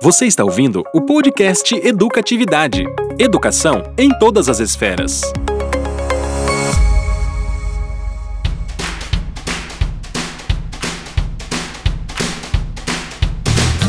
Você está ouvindo o podcast Educatividade. Educação em todas as esferas.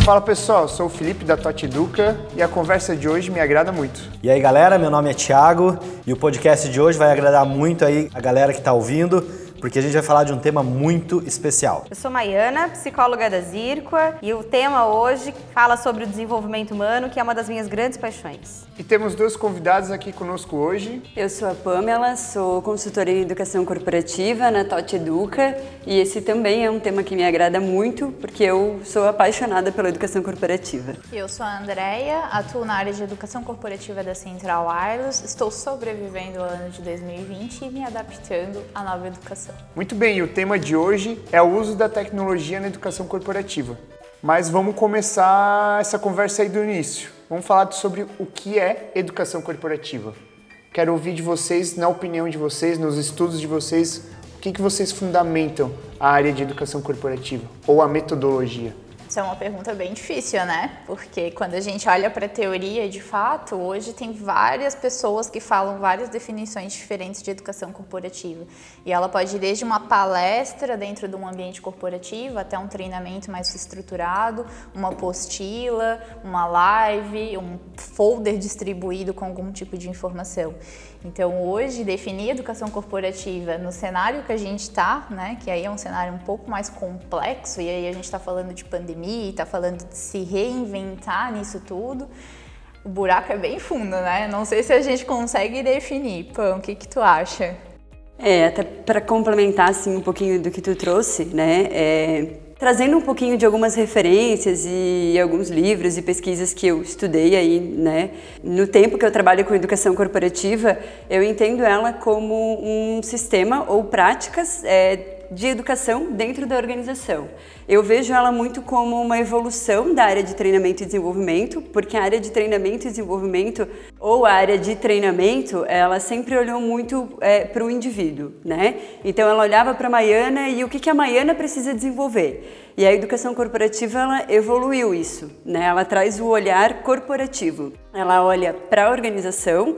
Fala pessoal, sou o Felipe da Tote Educa e a conversa de hoje me agrada muito. E aí galera, meu nome é Thiago e o podcast de hoje vai agradar muito aí a galera que está ouvindo porque a gente vai falar de um tema muito especial. Eu sou Maiana, psicóloga da Zirqua, e o tema hoje fala sobre o desenvolvimento humano, que é uma das minhas grandes paixões. E temos dois convidados aqui conosco hoje. Eu sou a Pamela, sou consultora em educação corporativa na Tote Educa, e esse também é um tema que me agrada muito, porque eu sou apaixonada pela educação corporativa. Eu sou a Andrea, atuo na área de educação corporativa da Central Wireless, estou sobrevivendo ao ano de 2020 e me adaptando à nova educação. Muito bem, o tema de hoje é o uso da tecnologia na educação corporativa. Mas vamos começar essa conversa aí do início. Vamos falar sobre o que é educação corporativa. Quero ouvir de vocês, na opinião de vocês, nos estudos de vocês, o que, que vocês fundamentam a área de educação corporativa ou a metodologia. Isso é uma pergunta bem difícil, né? Porque quando a gente olha para a teoria, de fato, hoje tem várias pessoas que falam várias definições diferentes de educação corporativa. E ela pode ir desde uma palestra dentro de um ambiente corporativo até um treinamento mais estruturado, uma apostila, uma live, um folder distribuído com algum tipo de informação. Então, hoje, definir educação corporativa no cenário que a gente está, né, que aí é um cenário um pouco mais complexo, e aí a gente está falando de pandemia, está falando de se reinventar nisso tudo, o buraco é bem fundo, né? Não sei se a gente consegue definir. Pão, o que, que tu acha? É, até para complementar assim, um pouquinho do que tu trouxe, né? É, trazendo um pouquinho de algumas referências e alguns livros e pesquisas que eu estudei aí, né? No tempo que eu trabalho com educação corporativa, eu entendo ela como um sistema ou práticas é, de educação dentro da organização. Eu vejo ela muito como uma evolução da área de treinamento e desenvolvimento, porque a área de treinamento e desenvolvimento, ou a área de treinamento, ela sempre olhou muito é, para o indivíduo, né? Então ela olhava para a Maiana e o que, que a Maiana precisa desenvolver. E a educação corporativa ela evoluiu isso, né? Ela traz o olhar corporativo. Ela olha para a organização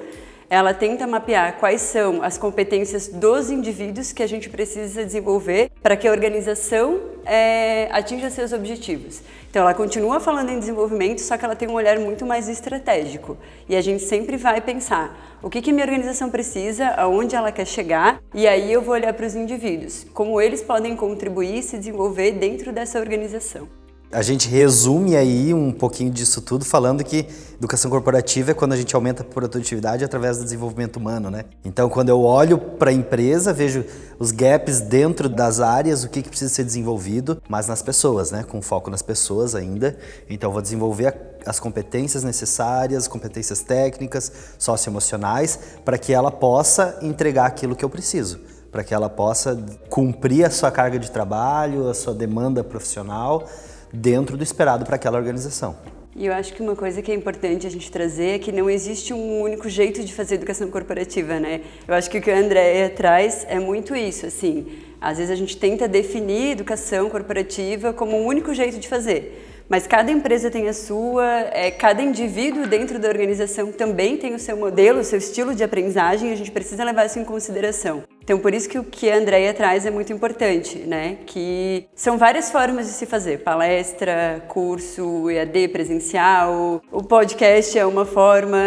ela tenta mapear quais são as competências dos indivíduos que a gente precisa desenvolver para que a organização é, atinja seus objetivos. Então, ela continua falando em desenvolvimento, só que ela tem um olhar muito mais estratégico. E a gente sempre vai pensar o que, que minha organização precisa, aonde ela quer chegar, e aí eu vou olhar para os indivíduos, como eles podem contribuir e se desenvolver dentro dessa organização. A gente resume aí um pouquinho disso tudo falando que educação corporativa é quando a gente aumenta a produtividade através do desenvolvimento humano, né? Então, quando eu olho para a empresa, vejo os gaps dentro das áreas, o que, que precisa ser desenvolvido, mas nas pessoas, né? Com foco nas pessoas ainda. Então, vou desenvolver as competências necessárias, competências técnicas, socioemocionais, para que ela possa entregar aquilo que eu preciso para que ela possa cumprir a sua carga de trabalho, a sua demanda profissional dentro do esperado para aquela organização. E eu acho que uma coisa que é importante a gente trazer é que não existe um único jeito de fazer educação corporativa, né? Eu acho que o que a Andréia traz é muito isso, assim. Às vezes a gente tenta definir educação corporativa como um único jeito de fazer. Mas cada empresa tem a sua, é, cada indivíduo dentro da organização também tem o seu modelo, o seu estilo de aprendizagem, e a gente precisa levar isso em consideração. Então, por isso que o que a Andrea traz é muito importante, né? Que são várias formas de se fazer: palestra, curso, EAD presencial, o podcast é uma forma,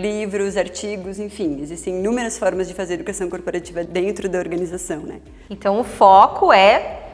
livros, artigos, enfim, existem inúmeras formas de fazer educação corporativa dentro da organização, né? Então, o foco é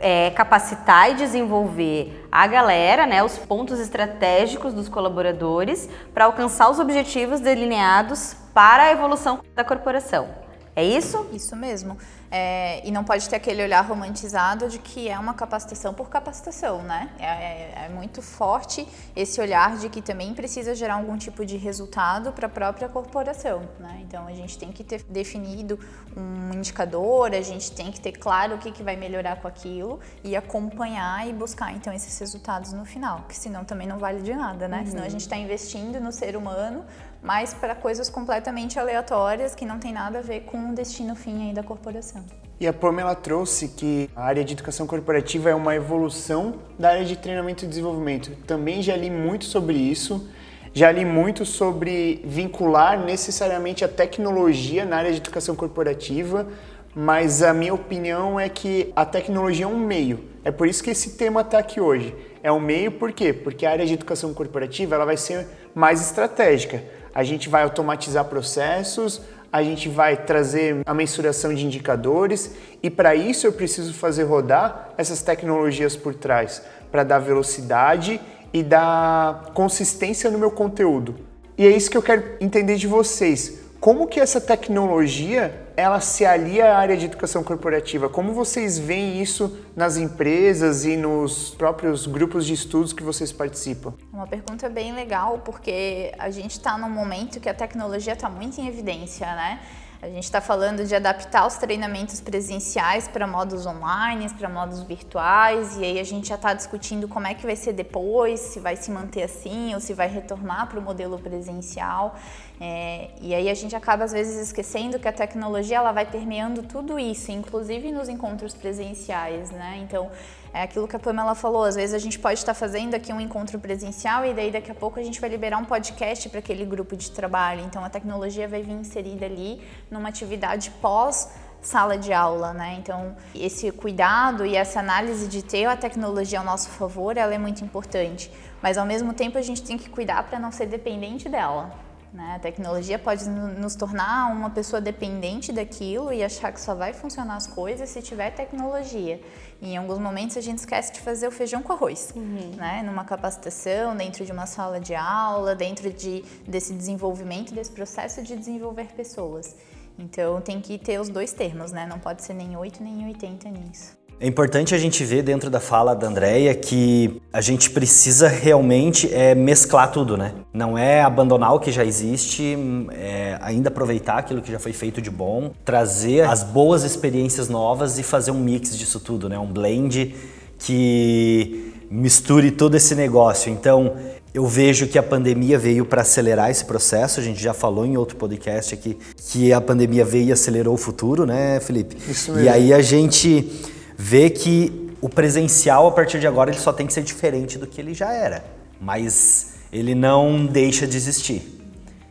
é, capacitar e desenvolver a galera, né, os pontos estratégicos dos colaboradores para alcançar os objetivos delineados para a evolução da corporação. É isso? Isso mesmo. É, e não pode ter aquele olhar romantizado de que é uma capacitação por capacitação, né? É, é, é muito forte esse olhar de que também precisa gerar algum tipo de resultado para a própria corporação, né? Então a gente tem que ter definido um indicador, a gente tem que ter claro o que, que vai melhorar com aquilo e acompanhar e buscar então esses resultados no final, que senão também não vale de nada, né? Uhum. Senão a gente está investindo no ser humano, mas para coisas completamente aleatórias que não tem nada a ver com o destino fim aí da corporação. E a Pamela trouxe que a área de educação corporativa é uma evolução da área de treinamento e desenvolvimento. Também já li muito sobre isso. Já li muito sobre vincular necessariamente a tecnologia na área de educação corporativa, mas a minha opinião é que a tecnologia é um meio. É por isso que esse tema está aqui hoje. É um meio por quê? Porque a área de educação corporativa ela vai ser mais estratégica. A gente vai automatizar processos, a gente vai trazer a mensuração de indicadores e para isso eu preciso fazer rodar essas tecnologias por trás para dar velocidade e dar consistência no meu conteúdo. E é isso que eu quero entender de vocês. Como que essa tecnologia ela se alia à área de educação corporativa? Como vocês veem isso nas empresas e nos próprios grupos de estudos que vocês participam? Uma pergunta bem legal, porque a gente está num momento que a tecnologia está muito em evidência, né? A gente está falando de adaptar os treinamentos presenciais para modos online, para modos virtuais, e aí a gente já está discutindo como é que vai ser depois, se vai se manter assim ou se vai retornar para o modelo presencial. É, e aí a gente acaba às vezes esquecendo que a tecnologia ela vai permeando tudo isso, inclusive nos encontros presenciais, né? Então é aquilo que a Pamela falou, às vezes a gente pode estar fazendo aqui um encontro presencial e daí daqui a pouco a gente vai liberar um podcast para aquele grupo de trabalho. Então a tecnologia vai vir inserida ali numa atividade pós sala de aula, né? Então, esse cuidado e essa análise de ter a tecnologia ao nosso favor, ela é muito importante. Mas ao mesmo tempo a gente tem que cuidar para não ser dependente dela. Né? A tecnologia pode nos tornar uma pessoa dependente daquilo e achar que só vai funcionar as coisas se tiver tecnologia. Em alguns momentos a gente esquece de fazer o feijão com arroz, uhum. né? Numa capacitação, dentro de uma sala de aula, dentro de, desse desenvolvimento, desse processo de desenvolver pessoas. Então tem que ter os dois termos, né? Não pode ser nem 8 nem 80 nisso. É importante a gente ver dentro da fala da Andrea que a gente precisa realmente é, mesclar tudo, né? Não é abandonar o que já existe, é ainda aproveitar aquilo que já foi feito de bom, trazer as boas experiências novas e fazer um mix disso tudo, né? Um blend que misture todo esse negócio. Então, eu vejo que a pandemia veio para acelerar esse processo. A gente já falou em outro podcast aqui que a pandemia veio e acelerou o futuro, né, Felipe? Isso mesmo. E aí a gente vê que o presencial a partir de agora ele só tem que ser diferente do que ele já era, mas ele não deixa de existir.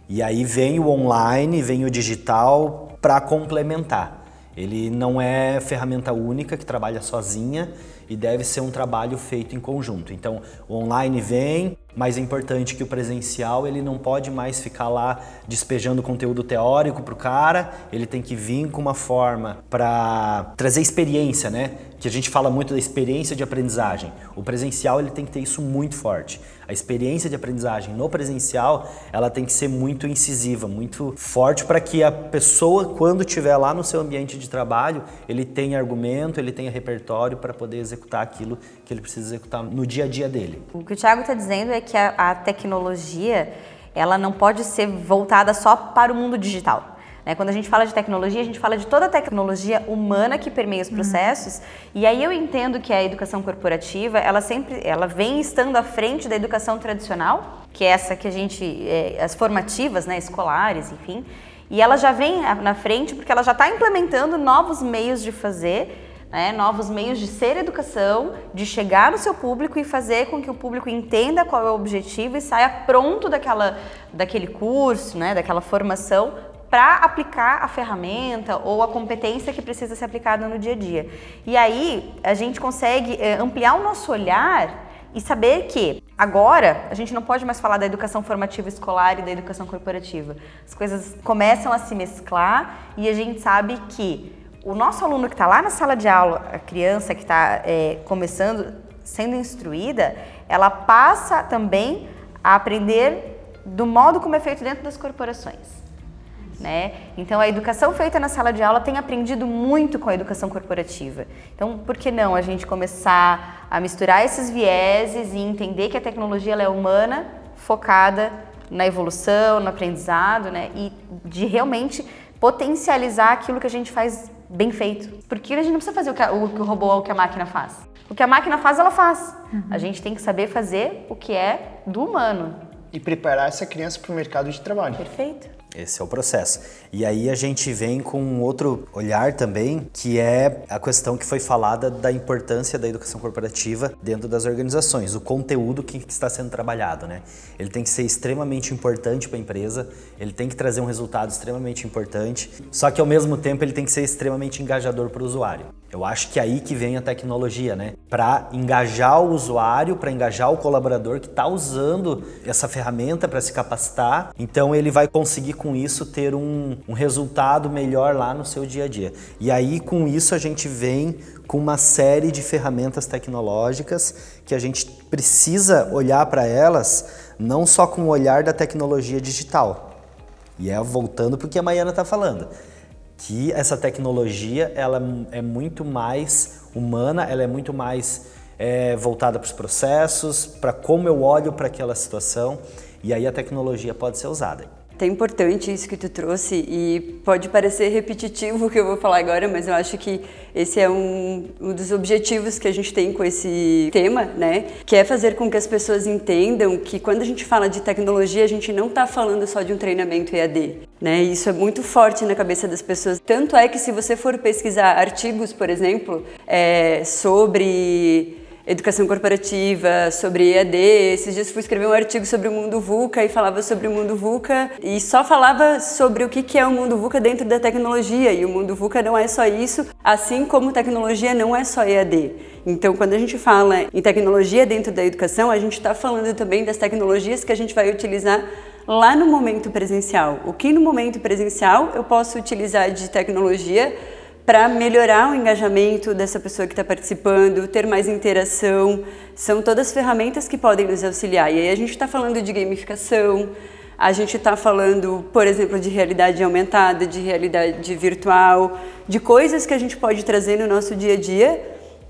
E aí vem o online, vem o digital para complementar. Ele não é ferramenta única que trabalha sozinha e deve ser um trabalho feito em conjunto. Então, o online vem, mas é importante que o presencial ele não pode mais ficar lá despejando conteúdo teórico para o cara, ele tem que vir com uma forma para trazer experiência, né? Que a gente fala muito da experiência de aprendizagem. O presencial ele tem que ter isso muito forte. A experiência de aprendizagem no presencial ela tem que ser muito incisiva, muito forte para que a pessoa quando estiver lá no seu ambiente de trabalho ele tenha argumento, ele tenha repertório para poder executar aquilo que ele precisa executar no dia a dia dele. O que o Thiago está dizendo é que a, a tecnologia ela não pode ser voltada só para o mundo digital. Né? Quando a gente fala de tecnologia, a gente fala de toda a tecnologia humana que permeia os processos. Uhum. E aí eu entendo que a educação corporativa, ela sempre, ela vem estando à frente da educação tradicional, que é essa que a gente, é, as formativas, né, escolares, enfim. E ela já vem na frente porque ela já está implementando novos meios de fazer né, novos meios de ser educação, de chegar no seu público e fazer com que o público entenda qual é o objetivo e saia pronto daquela, daquele curso, né, daquela formação para aplicar a ferramenta ou a competência que precisa ser aplicada no dia a dia. E aí a gente consegue é, ampliar o nosso olhar e saber que agora a gente não pode mais falar da educação formativa escolar e da educação corporativa. As coisas começam a se mesclar e a gente sabe que o nosso aluno que está lá na sala de aula, a criança que está é, começando, sendo instruída, ela passa também a aprender do modo como é feito dentro das corporações. Né? Então, a educação feita na sala de aula tem aprendido muito com a educação corporativa. Então, por que não a gente começar a misturar esses vieses e entender que a tecnologia é humana, focada na evolução, no aprendizado, né? e de realmente potencializar aquilo que a gente faz bem feito. Porque a gente não precisa fazer o que, o, que o robô ou o que a máquina faz. O que a máquina faz, ela faz. Uhum. A gente tem que saber fazer o que é do humano. E preparar essa criança para o mercado de trabalho. Perfeito. Esse é o processo. E aí a gente vem com um outro olhar também, que é a questão que foi falada da importância da educação corporativa dentro das organizações, o conteúdo que está sendo trabalhado, né? Ele tem que ser extremamente importante para a empresa, ele tem que trazer um resultado extremamente importante, só que ao mesmo tempo ele tem que ser extremamente engajador para o usuário. Eu acho que é aí que vem a tecnologia, né? Para engajar o usuário, para engajar o colaborador que está usando essa ferramenta para se capacitar, então ele vai conseguir com isso ter um, um resultado melhor lá no seu dia a dia. E aí com isso a gente vem com uma série de ferramentas tecnológicas que a gente precisa olhar para elas não só com o olhar da tecnologia digital. E é voltando para o que a Maiana está falando que essa tecnologia ela é muito mais humana, ela é muito mais é, voltada para os processos, para como eu olho para aquela situação, e aí a tecnologia pode ser usada. É importante isso que tu trouxe e pode parecer repetitivo o que eu vou falar agora, mas eu acho que esse é um, um dos objetivos que a gente tem com esse tema, né? Que é fazer com que as pessoas entendam que quando a gente fala de tecnologia, a gente não está falando só de um treinamento EAD, né? Isso é muito forte na cabeça das pessoas. Tanto é que se você for pesquisar artigos, por exemplo, é, sobre educação corporativa, sobre EAD. Esses dias fui escrever um artigo sobre o mundo VUCA e falava sobre o mundo VUCA e só falava sobre o que é o mundo VUCA dentro da tecnologia. E o mundo VUCA não é só isso, assim como tecnologia não é só EAD. Então, quando a gente fala em tecnologia dentro da educação, a gente está falando também das tecnologias que a gente vai utilizar lá no momento presencial. O que no momento presencial eu posso utilizar de tecnologia para melhorar o engajamento dessa pessoa que está participando, ter mais interação. São todas ferramentas que podem nos auxiliar. E aí a gente está falando de gamificação, a gente está falando, por exemplo, de realidade aumentada, de realidade virtual, de coisas que a gente pode trazer no nosso dia a dia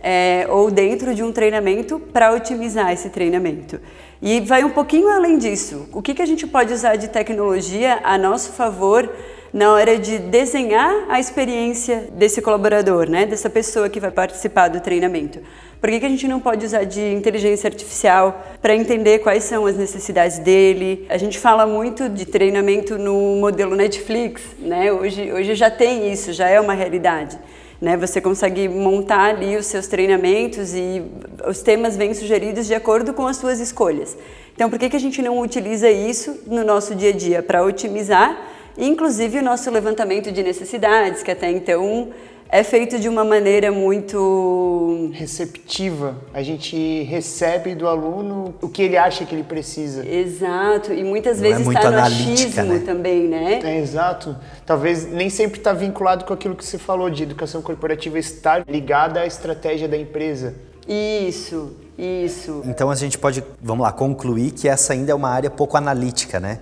é, ou dentro de um treinamento para otimizar esse treinamento. E vai um pouquinho além disso. O que, que a gente pode usar de tecnologia a nosso favor na hora de desenhar a experiência desse colaborador, né, dessa pessoa que vai participar do treinamento. Por que, que a gente não pode usar de inteligência artificial para entender quais são as necessidades dele? A gente fala muito de treinamento no modelo Netflix, né? Hoje, hoje já tem isso, já é uma realidade. Né? Você consegue montar ali os seus treinamentos e os temas vêm sugeridos de acordo com as suas escolhas. Então, por que, que a gente não utiliza isso no nosso dia a dia para otimizar inclusive o nosso levantamento de necessidades, que até então é feito de uma maneira muito receptiva. A gente recebe do aluno o que ele acha que ele precisa. Exato, e muitas Não é vezes está é no achismo né? também, né? É, exato. Talvez nem sempre está vinculado com aquilo que você falou de educação corporativa estar ligada à estratégia da empresa. Isso, isso. Então a gente pode, vamos lá, concluir que essa ainda é uma área pouco analítica, né?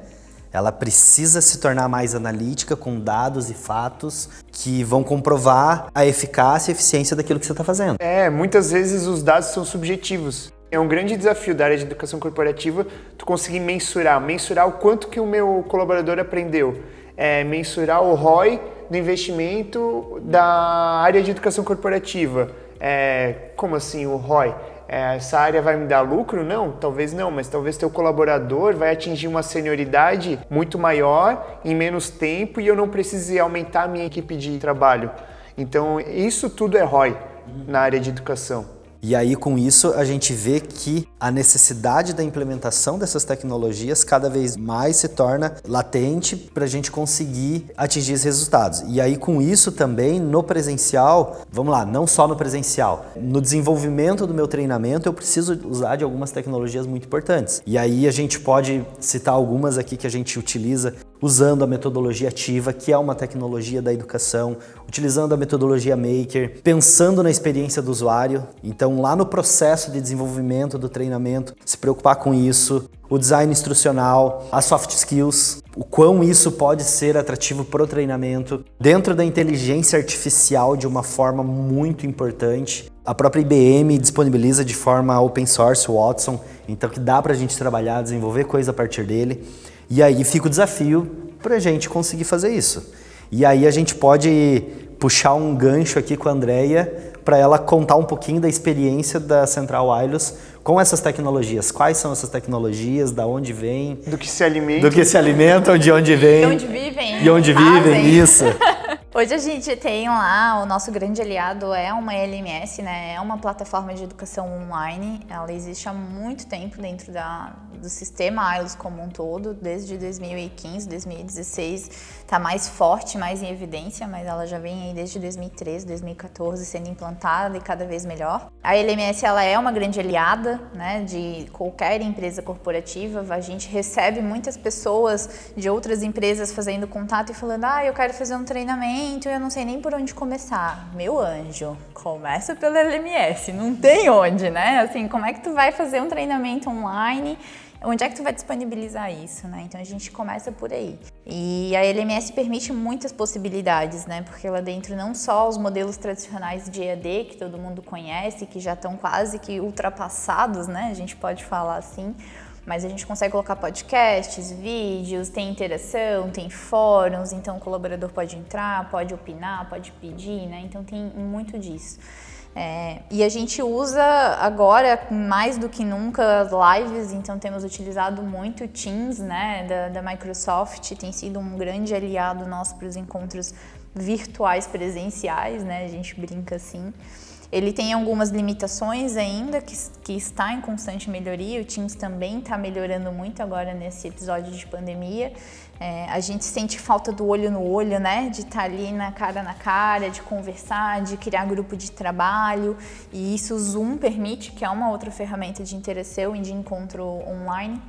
Ela precisa se tornar mais analítica com dados e fatos que vão comprovar a eficácia e eficiência daquilo que você está fazendo. É, muitas vezes os dados são subjetivos. É um grande desafio da área de educação corporativa tu conseguir mensurar, mensurar o quanto que o meu colaborador aprendeu, é, mensurar o ROI do investimento da área de educação corporativa. É, como assim o ROI? É, essa área vai me dar lucro? Não, talvez não, mas talvez teu colaborador vai atingir uma senioridade muito maior em menos tempo e eu não precise aumentar a minha equipe de trabalho. Então, isso tudo é ROI na área de educação. E aí, com isso, a gente vê que a necessidade da implementação dessas tecnologias cada vez mais se torna latente para a gente conseguir atingir esses resultados. E aí, com isso também, no presencial, vamos lá, não só no presencial, no desenvolvimento do meu treinamento, eu preciso usar de algumas tecnologias muito importantes. E aí, a gente pode citar algumas aqui que a gente utiliza usando a metodologia ativa, que é uma tecnologia da educação, utilizando a metodologia Maker, pensando na experiência do usuário. Então, lá no processo de desenvolvimento do treinamento, se preocupar com isso, o design instrucional, as soft skills, o quão isso pode ser atrativo para o treinamento, dentro da inteligência artificial de uma forma muito importante. A própria IBM disponibiliza de forma open source o Watson, então que dá para a gente trabalhar, desenvolver coisa a partir dele. E aí fica o desafio para a gente conseguir fazer isso. E aí a gente pode puxar um gancho aqui com a Andrea para ela contar um pouquinho da experiência da Central Wireless com essas tecnologias. Quais são essas tecnologias, da onde vêm, Do que se alimenta. do que se alimentam, de onde vêm. E onde vivem. E onde vivem, fazem. isso. Hoje a gente tem lá, o nosso grande aliado é uma LMS, né? É uma plataforma de educação online. Ela existe há muito tempo dentro da, do sistema IELTS como um todo, desde 2015, 2016. Está mais forte, mais em evidência, mas ela já vem aí desde 2013, 2014 sendo implantada e cada vez melhor. A LMS ela é uma grande aliada, né, de qualquer empresa corporativa. A gente recebe muitas pessoas de outras empresas fazendo contato e falando: "Ah, eu quero fazer um treinamento, eu não sei nem por onde começar". Meu anjo, começa pela LMS, não tem onde, né? Assim, como é que tu vai fazer um treinamento online? Onde é que tu vai disponibilizar isso, né? Então a gente começa por aí. E a LMS permite muitas possibilidades, né? Porque lá dentro não só os modelos tradicionais de EAD que todo mundo conhece, que já estão quase que ultrapassados, né? A gente pode falar assim, mas a gente consegue colocar podcasts, vídeos, tem interação, tem fóruns, então o colaborador pode entrar, pode opinar, pode pedir, né? Então tem muito disso. É, e a gente usa agora mais do que nunca as lives, então temos utilizado muito o Teams, né, da, da Microsoft, tem sido um grande aliado nosso para os encontros virtuais presenciais, né, a gente brinca assim. Ele tem algumas limitações ainda, que, que está em constante melhoria. O Teams também está melhorando muito agora nesse episódio de pandemia. É, a gente sente falta do olho no olho, né? De estar ali na cara na cara, de conversar, de criar grupo de trabalho. E isso o Zoom permite, que é uma outra ferramenta de interação e de encontro online.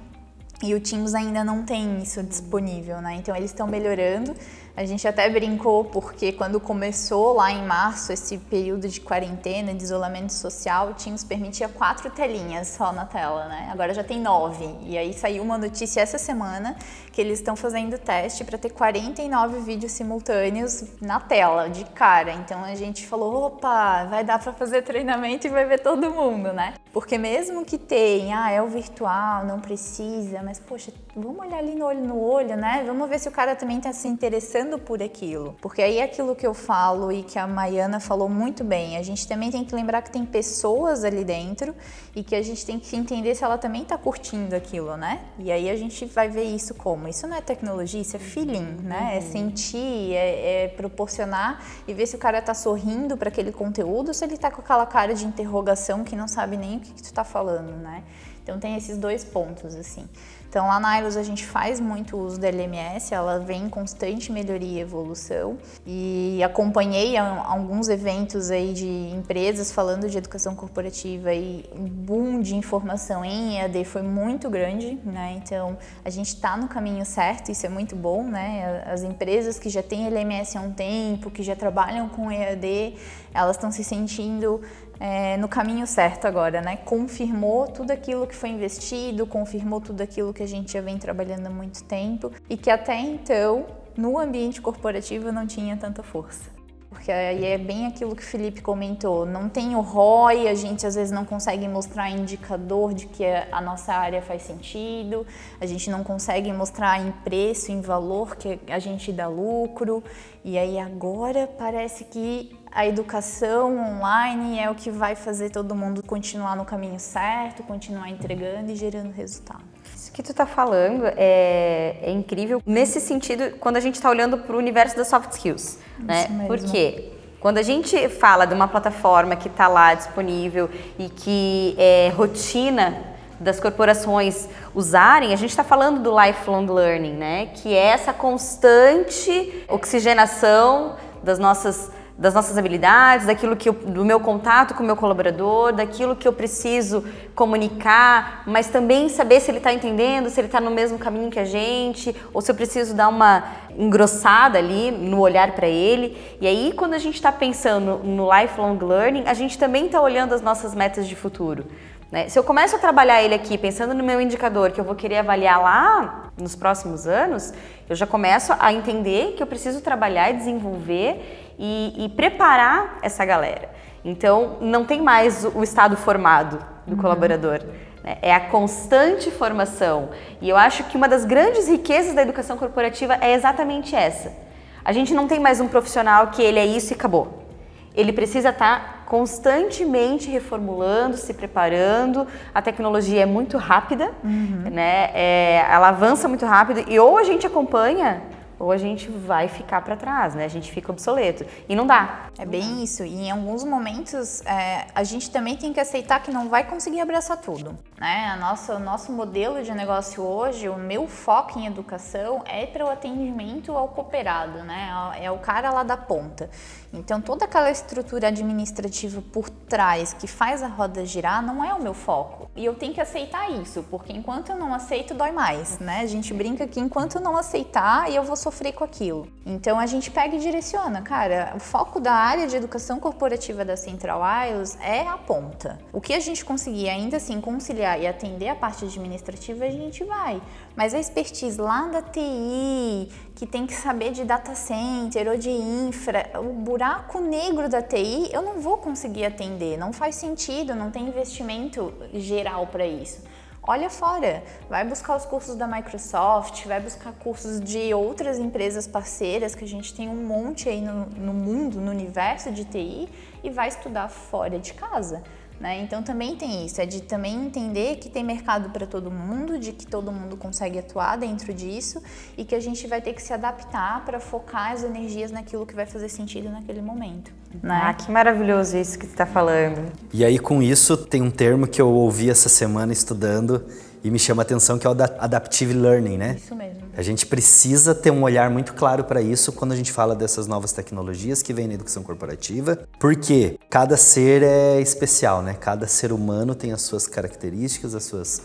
E o Teams ainda não tem isso disponível, né? Então eles estão melhorando. A gente até brincou porque quando começou lá em março esse período de quarentena, de isolamento social, o Teams permitia quatro telinhas só na tela, né? Agora já tem nove. E aí saiu uma notícia essa semana que eles estão fazendo teste para ter 49 vídeos simultâneos na tela, de cara. Então a gente falou, opa, vai dar para fazer treinamento e vai ver todo mundo, né? Porque mesmo que tenha, ah, é o virtual, não precisa, mas poxa, vamos olhar ali no olho no olho, né? Vamos ver se o cara também está se interessando por aquilo. Porque aí é aquilo que eu falo e que a Maiana falou muito bem. A gente também tem que lembrar que tem pessoas ali dentro e que a gente tem que entender se ela também está curtindo aquilo, né? E aí a gente vai ver isso como? Isso não é tecnologia, isso é feeling, né? É sentir, é, é proporcionar e ver se o cara está sorrindo para aquele conteúdo ou se ele está com aquela cara de interrogação que não sabe nem o que, que tu está falando, né? Então tem esses dois pontos, assim. Então lá na Ailos a gente faz muito uso da LMS, ela vem em constante melhoria e evolução. E acompanhei alguns eventos aí de empresas falando de educação corporativa e o boom de informação em EAD foi muito grande, né? Então a gente está no caminho certo, isso é muito bom, né? As empresas que já têm LMS há um tempo, que já trabalham com EAD, elas estão se sentindo é, no caminho certo agora, né? Confirmou tudo aquilo que foi investido, confirmou tudo aquilo que a gente já vem trabalhando há muito tempo e que até então no ambiente corporativo não tinha tanta força. Porque aí é bem aquilo que o Felipe comentou, não tem o ROI, a gente às vezes não consegue mostrar indicador de que a nossa área faz sentido, a gente não consegue mostrar em preço, em valor que a gente dá lucro, e aí agora parece que a educação online é o que vai fazer todo mundo continuar no caminho certo, continuar entregando e gerando resultado. Isso que tu tá falando é, é incrível nesse sentido quando a gente está olhando para o universo das soft skills, né? mesmo. Por quê? Quando a gente fala de uma plataforma que está lá disponível e que é rotina das corporações usarem, a gente está falando do lifelong learning, né? Que é essa constante oxigenação das nossas das nossas habilidades, daquilo que eu, do meu contato com o meu colaborador, daquilo que eu preciso comunicar, mas também saber se ele está entendendo, se ele está no mesmo caminho que a gente, ou se eu preciso dar uma engrossada ali no olhar para ele. E aí, quando a gente está pensando no lifelong learning, a gente também está olhando as nossas metas de futuro. Né? Se eu começo a trabalhar ele aqui pensando no meu indicador que eu vou querer avaliar lá nos próximos anos, eu já começo a entender que eu preciso trabalhar e desenvolver e, e preparar essa galera. Então, não tem mais o estado formado do colaborador. né? É a constante formação. E eu acho que uma das grandes riquezas da educação corporativa é exatamente essa. A gente não tem mais um profissional que ele é isso e acabou. Ele precisa estar constantemente reformulando, se preparando. A tecnologia é muito rápida, né? É, ela avança muito rápido e ou a gente acompanha ou a gente vai ficar para trás, né? A gente fica obsoleto. E não dá. É bem isso. E em alguns momentos é, a gente também tem que aceitar que não vai conseguir abraçar tudo. Né? A nossa, o nosso modelo de negócio hoje, o meu foco em educação é para o atendimento ao cooperado, né? É o cara lá da ponta. Então toda aquela estrutura administrativa por trás que faz a roda girar não é o meu foco. E eu tenho que aceitar isso, porque enquanto eu não aceito, dói mais, né? A gente brinca que enquanto eu não aceitar, eu vou sofrer com aquilo. Então a gente pega e direciona, cara. O foco da área de educação corporativa da Central Wireless é a ponta. O que a gente conseguir ainda assim conciliar e atender a parte administrativa, a gente vai. Mas a expertise lá da TI, que tem que saber de data center ou de infra, o buraco negro da TI, eu não vou conseguir atender. Não faz sentido, não tem investimento geral para isso olha fora, vai buscar os cursos da Microsoft, vai buscar cursos de outras empresas parceiras, que a gente tem um monte aí no, no mundo, no universo de TI, e vai estudar fora de casa. Né? Então também tem isso, é de também entender que tem mercado para todo mundo, de que todo mundo consegue atuar dentro disso e que a gente vai ter que se adaptar para focar as energias naquilo que vai fazer sentido naquele momento. Né? Ah, que maravilhoso isso que você está falando. E aí com isso tem um termo que eu ouvi essa semana estudando e me chama a atenção que é o adaptive learning, né? Isso mesmo. A gente precisa ter um olhar muito claro para isso quando a gente fala dessas novas tecnologias que vêm na educação corporativa, porque cada ser é especial, né? Cada ser humano tem as suas características, as suas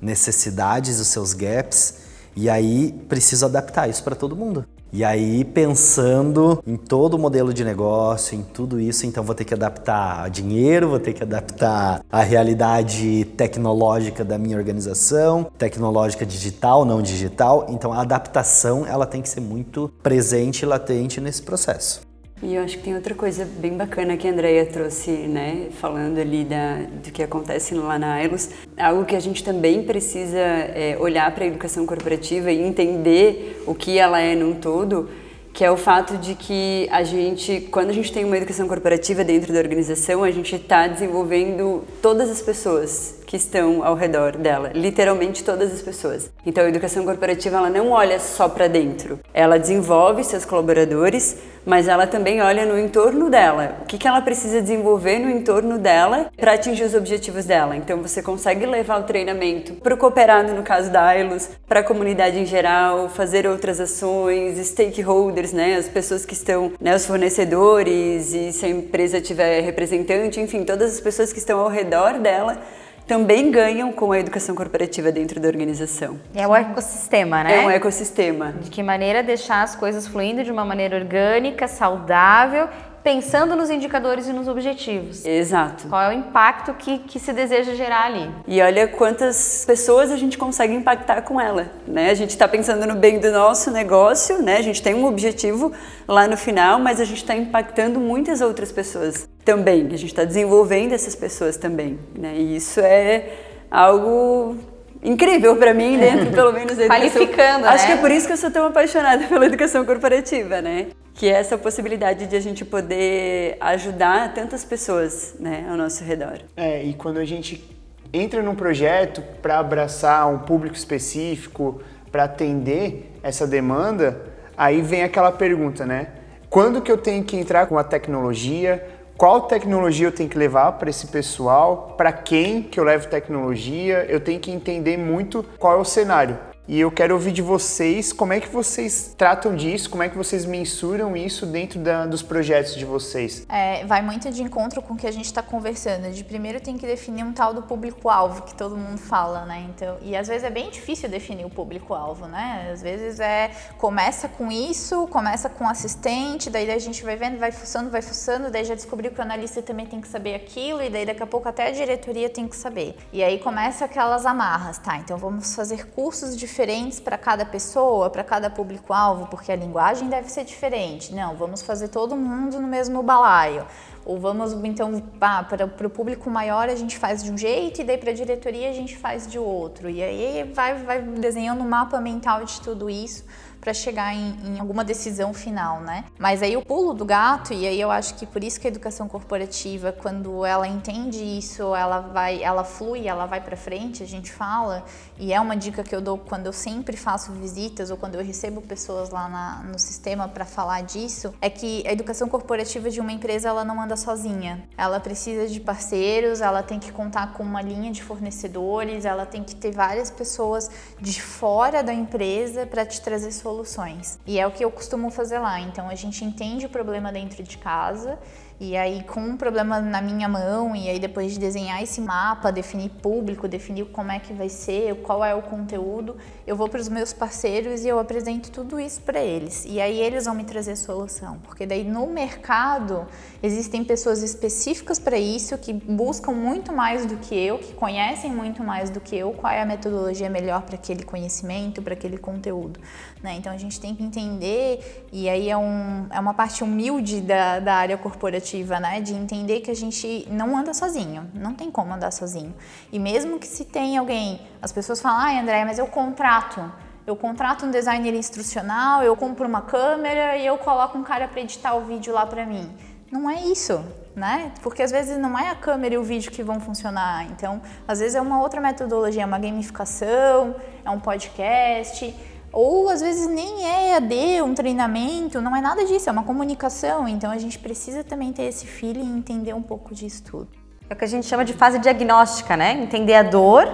necessidades, os seus gaps, e aí precisa adaptar isso para todo mundo. E aí, pensando em todo o modelo de negócio, em tudo isso, então vou ter que adaptar dinheiro, vou ter que adaptar a realidade tecnológica da minha organização, tecnológica digital, não digital. Então a adaptação ela tem que ser muito presente e latente nesse processo. E eu acho que tem outra coisa bem bacana que a Andrea trouxe, né, falando ali da, do que acontece lá na AILOS, algo que a gente também precisa é, olhar para a educação corporativa e entender o que ela é num todo, que é o fato de que a gente, quando a gente tem uma educação corporativa dentro da organização, a gente está desenvolvendo todas as pessoas que estão ao redor dela, literalmente todas as pessoas. Então a educação corporativa ela não olha só para dentro, ela desenvolve seus colaboradores, mas ela também olha no entorno dela. O que, que ela precisa desenvolver no entorno dela para atingir os objetivos dela. Então você consegue levar o treinamento para o cooperado, no caso da ILOS, para a comunidade em geral, fazer outras ações, stakeholders, né, as pessoas que estão, né, os fornecedores e se a empresa tiver representante, enfim, todas as pessoas que estão ao redor dela também ganham com a educação corporativa dentro da organização. É o ecossistema, né? É um ecossistema. De que maneira deixar as coisas fluindo de uma maneira orgânica, saudável pensando nos indicadores e nos objetivos. Exato. Qual é o impacto que, que se deseja gerar ali? E olha quantas pessoas a gente consegue impactar com ela, né? A gente está pensando no bem do nosso negócio, né? A gente tem um objetivo lá no final, mas a gente está impactando muitas outras pessoas também. A gente está desenvolvendo essas pessoas também, né? E isso é algo incrível para mim dentro, pelo menos, da educação. Qualificando, Acho né? que é por isso que eu sou tão apaixonada pela educação corporativa, né? que é essa possibilidade de a gente poder ajudar tantas pessoas né, ao nosso redor. É, e quando a gente entra num projeto para abraçar um público específico, para atender essa demanda, aí vem aquela pergunta, né? Quando que eu tenho que entrar com a tecnologia? Qual tecnologia eu tenho que levar para esse pessoal? Para quem que eu levo tecnologia? Eu tenho que entender muito qual é o cenário. E eu quero ouvir de vocês como é que vocês tratam disso, como é que vocês mensuram isso dentro da, dos projetos de vocês. É, vai muito de encontro com o que a gente está conversando. De primeiro tem que definir um tal do público-alvo que todo mundo fala, né? Então, e às vezes é bem difícil definir o público-alvo, né? Às vezes é começa com isso, começa com assistente, daí a gente vai vendo, vai fuçando, vai fuçando, daí já descobriu que o analista também tem que saber aquilo, e daí daqui a pouco até a diretoria tem que saber. E aí começa aquelas amarras, tá? Então vamos fazer cursos de diferentes para cada pessoa, para cada público-alvo, porque a linguagem deve ser diferente. Não, vamos fazer todo mundo no mesmo balaio. Ou vamos, então, para o público maior a gente faz de um jeito e daí para a diretoria a gente faz de outro. E aí vai, vai desenhando um mapa mental de tudo isso para chegar em, em, alguma decisão final, né? Mas aí o pulo do gato, e aí eu acho que por isso que a educação corporativa, quando ela entende isso, ela vai, ela flui, ela vai para frente, a gente fala, e é uma dica que eu dou quando eu sempre faço visitas ou quando eu recebo pessoas lá na, no sistema para falar disso, é que a educação corporativa de uma empresa ela não anda sozinha. Ela precisa de parceiros, ela tem que contar com uma linha de fornecedores, ela tem que ter várias pessoas de fora da empresa para te trazer soluções soluções. E é o que eu costumo fazer lá. Então a gente entende o problema dentro de casa e aí, com um problema na minha mão, e aí depois de desenhar esse mapa, definir público, definir como é que vai ser, qual é o conteúdo, eu vou para os meus parceiros e eu apresento tudo isso para eles. E aí eles vão me trazer solução, porque daí no mercado existem pessoas específicas para isso que buscam muito mais do que eu, que conhecem muito mais do que eu, qual é a metodologia melhor para aquele conhecimento, para aquele conteúdo. Né? Então a gente tem que entender, e aí é, um, é uma parte humilde da, da área corporativa né? De entender que a gente não anda sozinho, não tem como andar sozinho. E mesmo que se tem alguém, as pessoas falam, ai André, mas eu contrato. Eu contrato um designer instrucional, eu compro uma câmera e eu coloco um cara para editar o vídeo lá para mim. Não é isso, né? Porque às vezes não é a câmera e o vídeo que vão funcionar. Então, às vezes é uma outra metodologia, é uma gamificação, é um podcast. Ou às vezes nem é EAD, um treinamento, não é nada disso, é uma comunicação. Então a gente precisa também ter esse feeling e entender um pouco disso tudo. É o que a gente chama de fase diagnóstica, né? Entender a dor,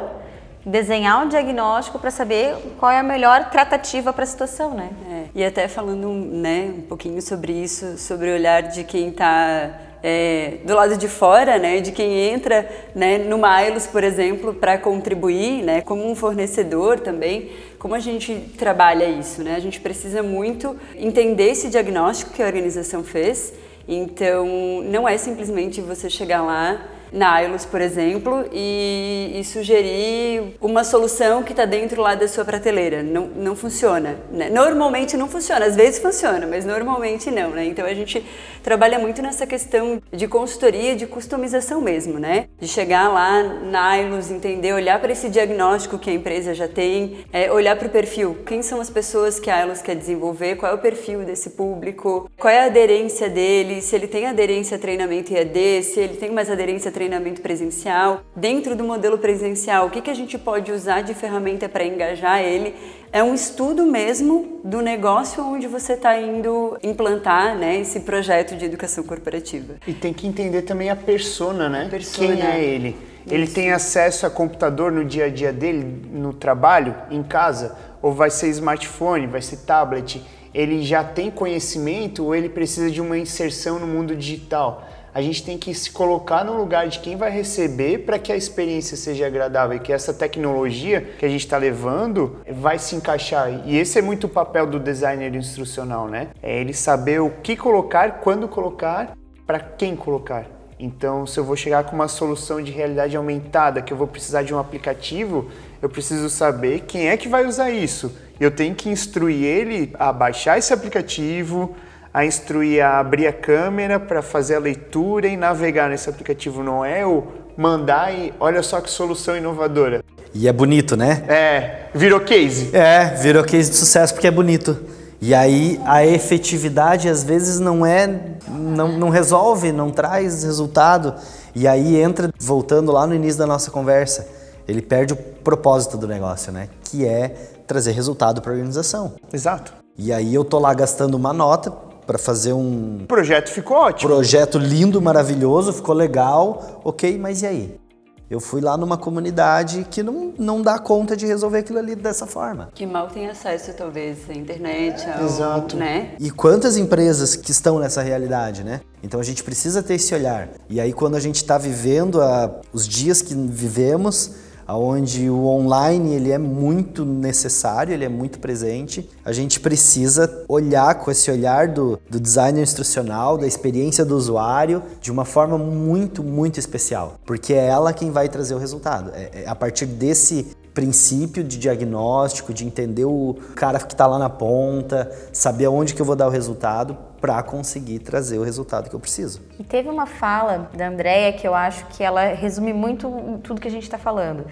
desenhar um diagnóstico para saber qual é a melhor tratativa para a situação, né? É. E até falando né, um pouquinho sobre isso, sobre o olhar de quem está é, do lado de fora, né, de quem entra né, no Milos, por exemplo, para contribuir, né, como um fornecedor também, como a gente trabalha isso, né? A gente precisa muito entender esse diagnóstico que a organização fez. Então, não é simplesmente você chegar lá na por exemplo, e, e, sugerir uma solução que está dentro lá da sua prateleira. Não, não funciona. Né? Normalmente não funciona, às vezes funciona, mas normalmente não. Né? Então a gente trabalha muito nessa questão de consultoria, de customização mesmo, né? De chegar lá na entender, olhar para esse diagnóstico que a empresa já tem, é, olhar para o perfil. Quem são as pessoas que a Ailos quer desenvolver? Qual é o perfil desse público? Qual é a aderência dele? Se ele tem aderência a treinamento EAD, se ele tem mais aderência a treinamento presencial. Dentro do modelo presencial, o que, que a gente pode usar de ferramenta para engajar ele? É um estudo mesmo do negócio onde você está indo implantar né, esse projeto de educação corporativa. E tem que entender também a persona, né? Persona. Quem é ele? Isso. Ele tem acesso a computador no dia a dia dele, no trabalho, em casa? Ou vai ser smartphone, vai ser tablet? Ele já tem conhecimento ou ele precisa de uma inserção no mundo digital? A gente tem que se colocar no lugar de quem vai receber para que a experiência seja agradável e que essa tecnologia que a gente está levando vai se encaixar. E esse é muito o papel do designer instrucional, né? É ele saber o que colocar, quando colocar, para quem colocar. Então, se eu vou chegar com uma solução de realidade aumentada, que eu vou precisar de um aplicativo, eu preciso saber quem é que vai usar isso. Eu tenho que instruir ele a baixar esse aplicativo, a instruir a abrir a câmera para fazer a leitura e navegar nesse aplicativo. Não é o mandar e olha só que solução inovadora. E é bonito, né? É, virou case. É, virou case de sucesso porque é bonito. E aí a efetividade às vezes não é, não, não resolve, não traz resultado. E aí entra, voltando lá no início da nossa conversa, ele perde o propósito do negócio, né? Que é trazer resultado para a organização. Exato. E aí eu tô lá gastando uma nota para fazer um. O projeto ficou ótimo. Projeto lindo, maravilhoso, ficou legal, ok, mas e aí? Eu fui lá numa comunidade que não, não dá conta de resolver aquilo ali dessa forma. Que mal tem acesso, talvez, à internet. Ao, Exato. Né? E quantas empresas que estão nessa realidade, né? Então a gente precisa ter esse olhar. E aí, quando a gente está vivendo a, os dias que vivemos, onde o online ele é muito necessário, ele é muito presente. A gente precisa olhar com esse olhar do, do instrucional, da experiência do usuário, de uma forma muito, muito especial, porque é ela quem vai trazer o resultado. É, é a partir desse princípio de diagnóstico, de entender o cara que está lá na ponta, saber aonde que eu vou dar o resultado para conseguir trazer o resultado que eu preciso. E teve uma fala da Andrea que eu acho que ela resume muito tudo que a gente está falando.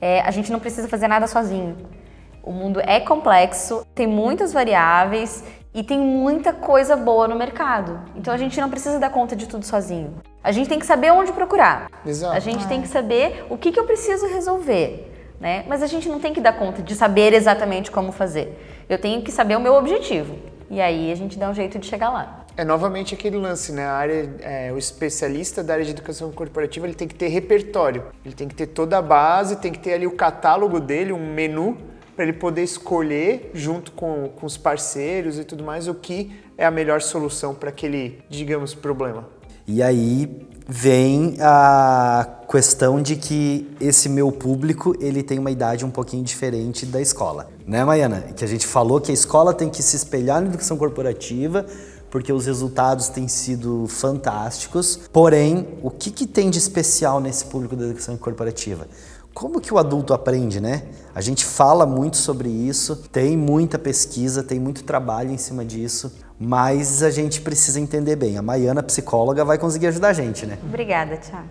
É, a gente não precisa fazer nada sozinho. O mundo é complexo, tem muitas variáveis e tem muita coisa boa no mercado. Então a gente não precisa dar conta de tudo sozinho. A gente tem que saber onde procurar. Exato. A gente tem que saber o que, que eu preciso resolver. Né? Mas a gente não tem que dar conta de saber exatamente como fazer. Eu tenho que saber o meu objetivo. E aí a gente dá um jeito de chegar lá. É novamente aquele lance, né? A área, é, o especialista da área de educação corporativa ele tem que ter repertório, ele tem que ter toda a base, tem que ter ali o catálogo dele, um menu para ele poder escolher junto com, com os parceiros e tudo mais o que é a melhor solução para aquele, digamos, problema. E aí vem a questão de que esse meu público ele tem uma idade um pouquinho diferente da escola, né, Maiana? Que a gente falou que a escola tem que se espelhar na educação corporativa porque os resultados têm sido fantásticos. Porém, o que, que tem de especial nesse público da educação corporativa? Como que o adulto aprende, né? A gente fala muito sobre isso, tem muita pesquisa, tem muito trabalho em cima disso, mas a gente precisa entender bem. A Maiana, psicóloga, vai conseguir ajudar a gente, né? Obrigada, Tiago.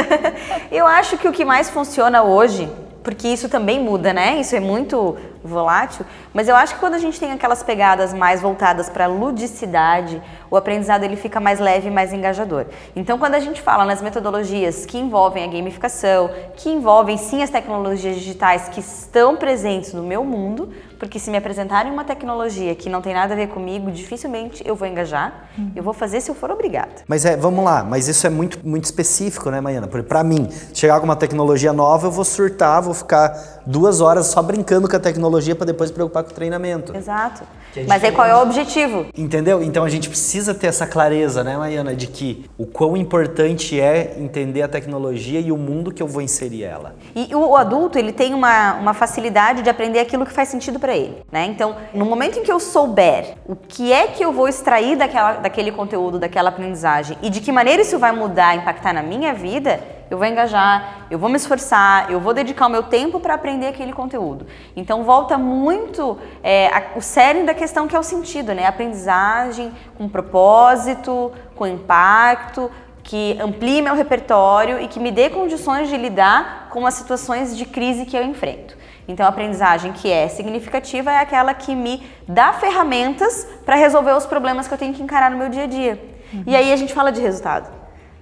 Eu acho que o que mais funciona hoje, porque isso também muda, né? Isso é muito volátil, mas eu acho que quando a gente tem aquelas pegadas mais voltadas para ludicidade, o aprendizado ele fica mais leve e mais engajador. Então, quando a gente fala nas metodologias que envolvem a gamificação, que envolvem sim as tecnologias digitais que estão presentes no meu mundo, porque se me apresentarem uma tecnologia que não tem nada a ver comigo, dificilmente eu vou engajar. Uhum. Eu vou fazer se eu for obrigada. Mas é, vamos lá, mas isso é muito, muito específico, né, Maiana? Para mim, chegar com uma tecnologia nova, eu vou surtar, vou ficar duas horas só brincando com a tecnologia para depois preocupar com o treinamento. Exato. Mas aí qual é o objetivo? Entendeu? Então a gente precisa ter essa clareza, né, Maiana, de que o quão importante é entender a tecnologia e o mundo que eu vou inserir ela. E o adulto, ele tem uma, uma facilidade de aprender aquilo que faz sentido para ele, né? Então, no momento em que eu souber o que é que eu vou extrair daquela, daquele conteúdo, daquela aprendizagem e de que maneira isso vai mudar, impactar na minha vida, eu vou engajar, eu vou me esforçar, eu vou dedicar o meu tempo para aprender aquele conteúdo. Então volta muito é, a, o cerne da questão que é o sentido, né? aprendizagem com propósito, com impacto, que amplie meu repertório e que me dê condições de lidar com as situações de crise que eu enfrento. Então, a aprendizagem que é significativa é aquela que me dá ferramentas para resolver os problemas que eu tenho que encarar no meu dia a dia. Uhum. E aí a gente fala de resultado.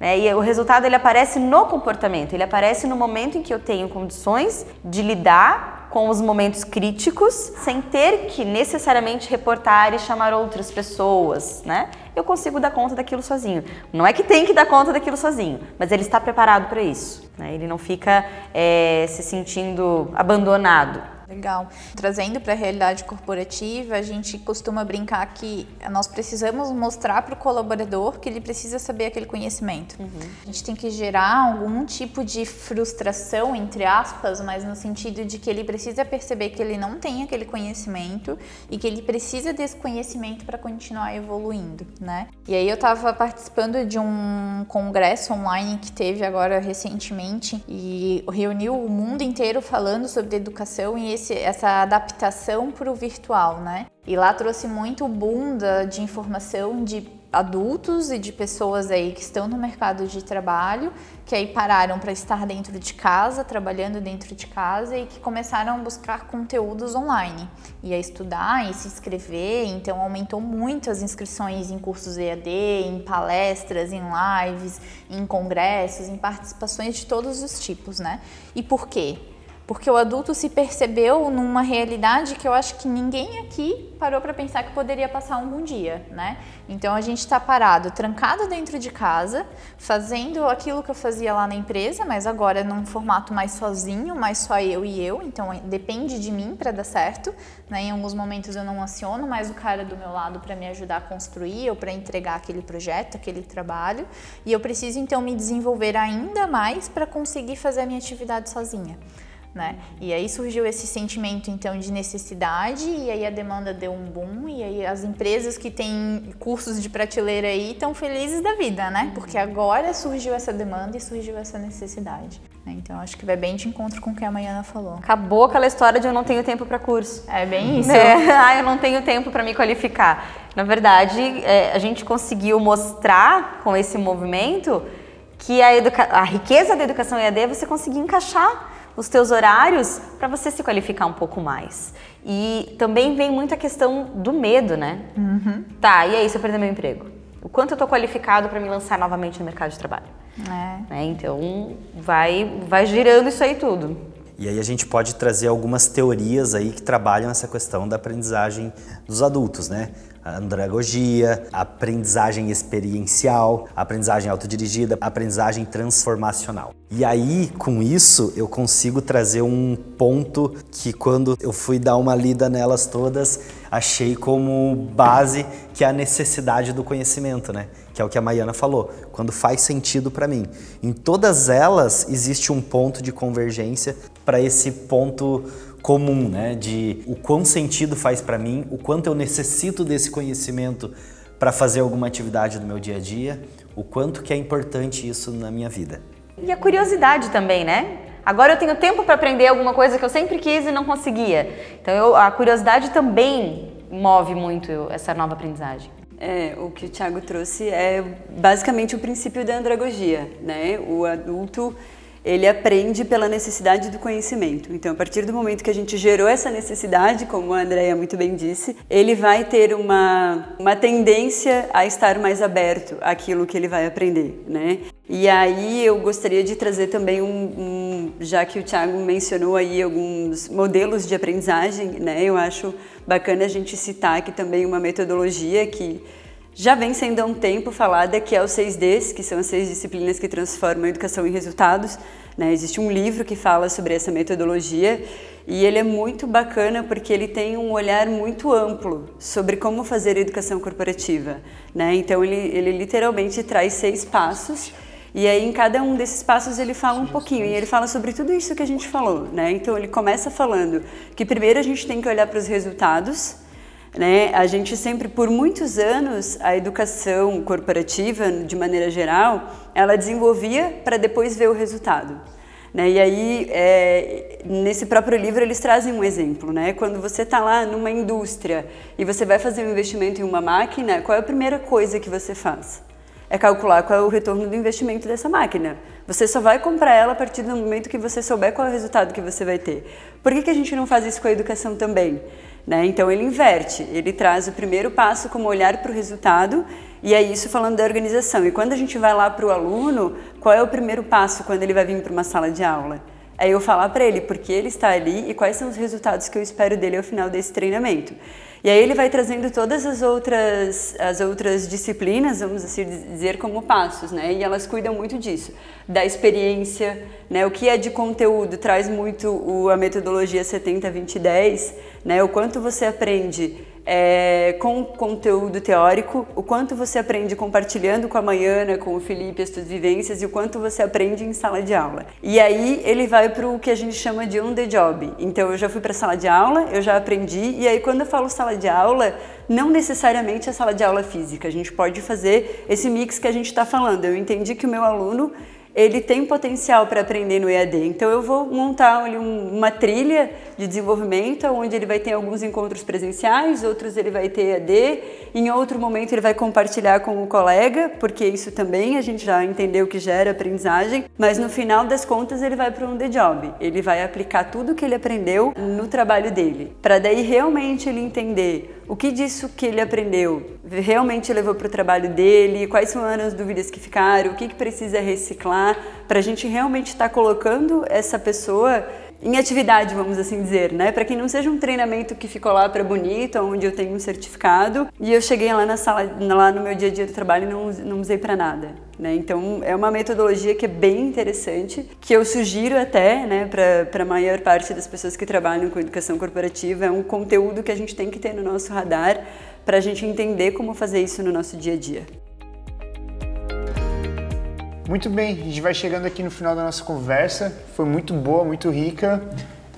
Né? E o resultado ele aparece no comportamento, ele aparece no momento em que eu tenho condições de lidar com os momentos críticos sem ter que necessariamente reportar e chamar outras pessoas, né? Eu consigo dar conta daquilo sozinho. Não é que tem que dar conta daquilo sozinho, mas ele está preparado para isso. Né? Ele não fica é, se sentindo abandonado. Legal. Trazendo para a realidade corporativa, a gente costuma brincar que nós precisamos mostrar para o colaborador que ele precisa saber aquele conhecimento. Uhum. A gente tem que gerar algum tipo de frustração, entre aspas, mas no sentido de que ele precisa perceber que ele não tem aquele conhecimento e que ele precisa desse conhecimento para continuar evoluindo, né? E aí eu estava participando de um congresso online que teve agora recentemente e reuniu o mundo inteiro falando sobre educação e esse, essa adaptação para o virtual, né? E lá trouxe muito bunda de informação de adultos e de pessoas aí que estão no mercado de trabalho, que aí pararam para estar dentro de casa, trabalhando dentro de casa e que começaram a buscar conteúdos online e a estudar e se inscrever. Então aumentou muito as inscrições em cursos EAD, em palestras, em lives, em congressos, em participações de todos os tipos, né? E por quê? Porque o adulto se percebeu numa realidade que eu acho que ninguém aqui parou para pensar que poderia passar algum dia, né? Então a gente está parado, trancado dentro de casa, fazendo aquilo que eu fazia lá na empresa, mas agora num formato mais sozinho, mais só eu e eu, então depende de mim para dar certo, né? Em alguns momentos eu não aciono mais o cara do meu lado para me ajudar a construir ou para entregar aquele projeto, aquele trabalho, e eu preciso então me desenvolver ainda mais para conseguir fazer a minha atividade sozinha né? E aí surgiu esse sentimento então de necessidade e aí a demanda deu um boom e aí as empresas que têm cursos de prateleira aí estão felizes da vida, né? Porque agora surgiu essa demanda e surgiu essa necessidade. Então acho que vai bem de encontro com o que a Mariana falou. Acabou aquela história de eu não tenho tempo para curso. É bem isso. É, ah, eu não tenho tempo para me qualificar. Na verdade, é, a gente conseguiu mostrar com esse movimento que a, a riqueza da educação EAD é você conseguir encaixar os teus horários para você se qualificar um pouco mais. E também vem muito a questão do medo, né? Uhum. Tá, e aí se eu perder meu emprego? O quanto eu estou qualificado para me lançar novamente no mercado de trabalho? É. Né? Então, vai, vai girando isso aí tudo. E aí a gente pode trazer algumas teorias aí que trabalham essa questão da aprendizagem dos adultos, né? Andragogia, aprendizagem experiencial, aprendizagem autodirigida, aprendizagem transformacional. E aí, com isso, eu consigo trazer um ponto que quando eu fui dar uma lida nelas todas, achei como base que é a necessidade do conhecimento, né? Que é o que a Maiana falou, quando faz sentido para mim. Em todas elas existe um ponto de convergência para esse ponto comum, né? De o quão sentido faz para mim, o quanto eu necessito desse conhecimento para fazer alguma atividade no meu dia a dia, o quanto que é importante isso na minha vida. E a curiosidade também, né? Agora eu tenho tempo para aprender alguma coisa que eu sempre quis e não conseguia. Então eu, a curiosidade também move muito essa nova aprendizagem. É, o que o Thiago trouxe é basicamente o princípio da andragogia, né? O adulto ele aprende pela necessidade do conhecimento. Então, a partir do momento que a gente gerou essa necessidade, como a Andrea muito bem disse, ele vai ter uma, uma tendência a estar mais aberto àquilo que ele vai aprender, né? E aí eu gostaria de trazer também um, um já que o Thiago mencionou aí alguns modelos de aprendizagem, né? Eu acho bacana a gente citar aqui também uma metodologia que já vem sendo há um tempo falada, que é os 6Ds, que são as seis disciplinas que transformam a educação em resultados. Né? Existe um livro que fala sobre essa metodologia e ele é muito bacana porque ele tem um olhar muito amplo sobre como fazer educação corporativa. Né? Então, ele, ele literalmente traz seis passos e aí, em cada um desses passos, ele fala um pouquinho. E ele fala sobre tudo isso que a gente falou, né? Então, ele começa falando que primeiro a gente tem que olhar para os resultados, né? A gente sempre, por muitos anos, a educação corporativa, de maneira geral, ela desenvolvia para depois ver o resultado. Né? E aí, é, nesse próprio livro, eles trazem um exemplo. Né? Quando você está lá numa indústria e você vai fazer um investimento em uma máquina, qual é a primeira coisa que você faz? É calcular qual é o retorno do investimento dessa máquina. Você só vai comprar ela a partir do momento que você souber qual é o resultado que você vai ter. Por que, que a gente não faz isso com a educação também? Né? Então ele inverte, ele traz o primeiro passo como olhar para o resultado e é isso falando da organização. E quando a gente vai lá para o aluno, qual é o primeiro passo quando ele vai vir para uma sala de aula? É eu falar para ele por que ele está ali e quais são os resultados que eu espero dele ao final desse treinamento. E aí ele vai trazendo todas as outras, as outras disciplinas, vamos assim dizer, como passos, né? E elas cuidam muito disso, da experiência, né? O que é de conteúdo traz muito o, a metodologia 70-20-10, né? O quanto você aprende é, com conteúdo teórico, o quanto você aprende compartilhando com a Maiana, com o Felipe as suas vivências e o quanto você aprende em sala de aula. E aí ele vai para o que a gente chama de on the job. Então eu já fui para sala de aula, eu já aprendi e aí quando eu falo sala de aula, não necessariamente a sala de aula física. A gente pode fazer esse mix que a gente está falando. Eu entendi que o meu aluno ele tem potencial para aprender no EAD. Então eu vou montar ali uma trilha de desenvolvimento, onde ele vai ter alguns encontros presenciais, outros ele vai ter EAD, em outro momento ele vai compartilhar com o colega, porque isso também a gente já entendeu que gera aprendizagem, mas no final das contas ele vai para um the job. Ele vai aplicar tudo que ele aprendeu no trabalho dele, para daí realmente ele entender o que disso que ele aprendeu realmente levou para o trabalho dele, quais foram as dúvidas que ficaram, o que, que precisa reciclar, para a gente realmente estar tá colocando essa pessoa em atividade, vamos assim dizer, né? Para que não seja um treinamento que ficou lá para bonito, onde eu tenho um certificado e eu cheguei lá na sala, lá no meu dia a dia do trabalho e não, não usei para nada, né? Então é uma metodologia que é bem interessante, que eu sugiro até, né, para a maior parte das pessoas que trabalham com educação corporativa, é um conteúdo que a gente tem que ter no nosso radar para a gente entender como fazer isso no nosso dia a dia. Muito bem, a gente vai chegando aqui no final da nossa conversa. Foi muito boa, muito rica.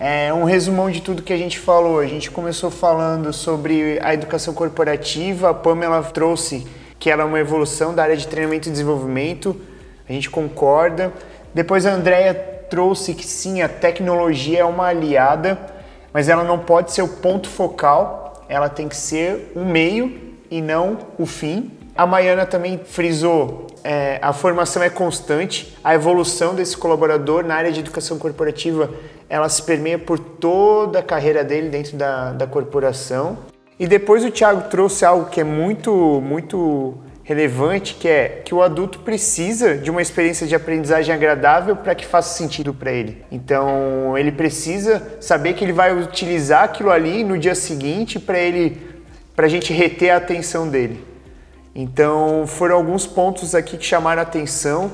É um resumão de tudo que a gente falou. A gente começou falando sobre a educação corporativa, a Pamela trouxe que ela é uma evolução da área de treinamento e desenvolvimento. A gente concorda. Depois a Andrea trouxe que sim, a tecnologia é uma aliada, mas ela não pode ser o ponto focal, ela tem que ser um meio e não o fim. A Maiana também frisou é, a formação é constante, a evolução desse colaborador na área de educação corporativa ela se permeia por toda a carreira dele dentro da, da corporação. E depois o Thiago trouxe algo que é muito, muito relevante, que é que o adulto precisa de uma experiência de aprendizagem agradável para que faça sentido para ele. Então, ele precisa saber que ele vai utilizar aquilo ali no dia seguinte para ele para a gente reter a atenção dele. Então, foram alguns pontos aqui que chamaram a atenção,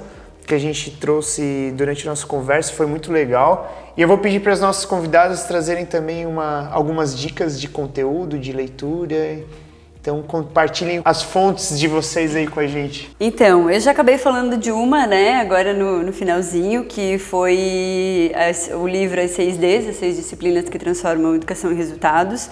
que a gente trouxe durante a nossa conversa, foi muito legal. E eu vou pedir para as nossas convidadas trazerem também uma, algumas dicas de conteúdo, de leitura. Então compartilhem as fontes de vocês aí com a gente. Então, eu já acabei falando de uma, né, agora no, no finalzinho, que foi o livro As 6Ds, as seis disciplinas que transformam educação em resultados,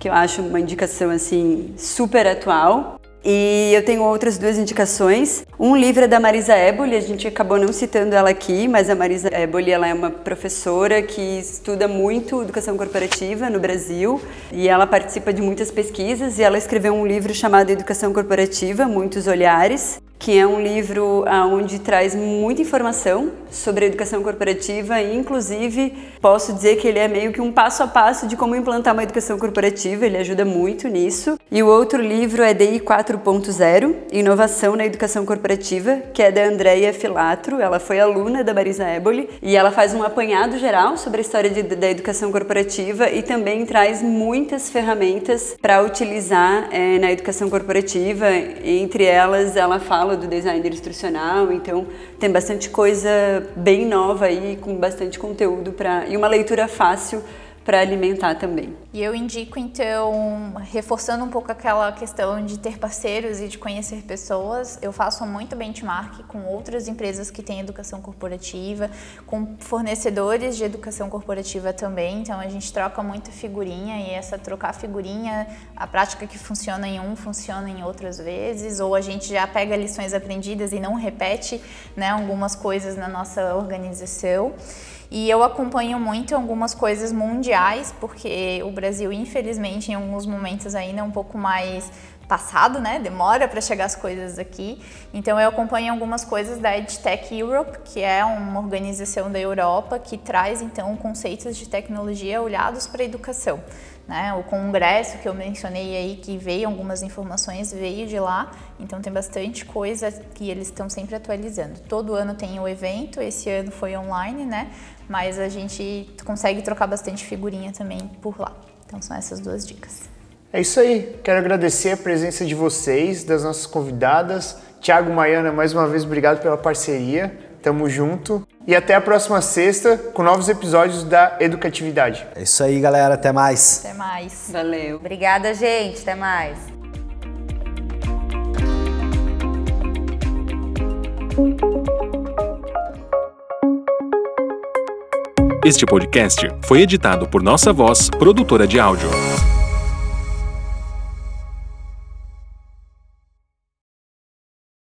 que eu acho uma indicação assim super atual. E eu tenho outras duas indicações. Um livro é da Marisa Eboli, a gente acabou não citando ela aqui, mas a Marisa Eboli ela é uma professora que estuda muito educação corporativa no Brasil e ela participa de muitas pesquisas e ela escreveu um livro chamado Educação Corporativa, Muitos Olhares, que é um livro onde traz muita informação sobre a educação corporativa e, inclusive, posso dizer que ele é meio que um passo a passo de como implantar uma educação corporativa, ele ajuda muito nisso. E o outro livro é DI 4.0, Inovação na Educação Corporativa, que é da Andrea Filatro, ela foi aluna da Marisa Eboli e ela faz um apanhado geral sobre a história de, da educação corporativa e também traz muitas ferramentas para utilizar é, na educação corporativa, entre elas ela fala do designer instrucional, então tem bastante coisa bem nova aí, com bastante conteúdo para e uma leitura fácil para alimentar também. E eu indico então, reforçando um pouco aquela questão de ter parceiros e de conhecer pessoas, eu faço muito benchmark com outras empresas que têm educação corporativa, com fornecedores de educação corporativa também, então a gente troca muito figurinha e essa trocar figurinha, a prática que funciona em um funciona em outras vezes, ou a gente já pega lições aprendidas e não repete né, algumas coisas na nossa organização. E eu acompanho muito algumas coisas mundiais, porque o Brasil, infelizmente, em alguns momentos ainda é um pouco mais passado, né? Demora para chegar as coisas aqui. Então eu acompanho algumas coisas da EdTech Europe, que é uma organização da Europa que traz então conceitos de tecnologia olhados para a educação. Né? O congresso que eu mencionei aí, que veio algumas informações, veio de lá, então tem bastante coisa que eles estão sempre atualizando. Todo ano tem o evento, esse ano foi online, né? Mas a gente consegue trocar bastante figurinha também por lá. Então são essas duas dicas. É isso aí. Quero agradecer a presença de vocês, das nossas convidadas. Tiago Maiana, mais uma vez, obrigado pela parceria. Tamo junto. E até a próxima sexta com novos episódios da Educatividade. É isso aí, galera. Até mais. Até mais. Valeu. Obrigada, gente. Até mais. Este podcast foi editado por Nossa Voz, produtora de áudio.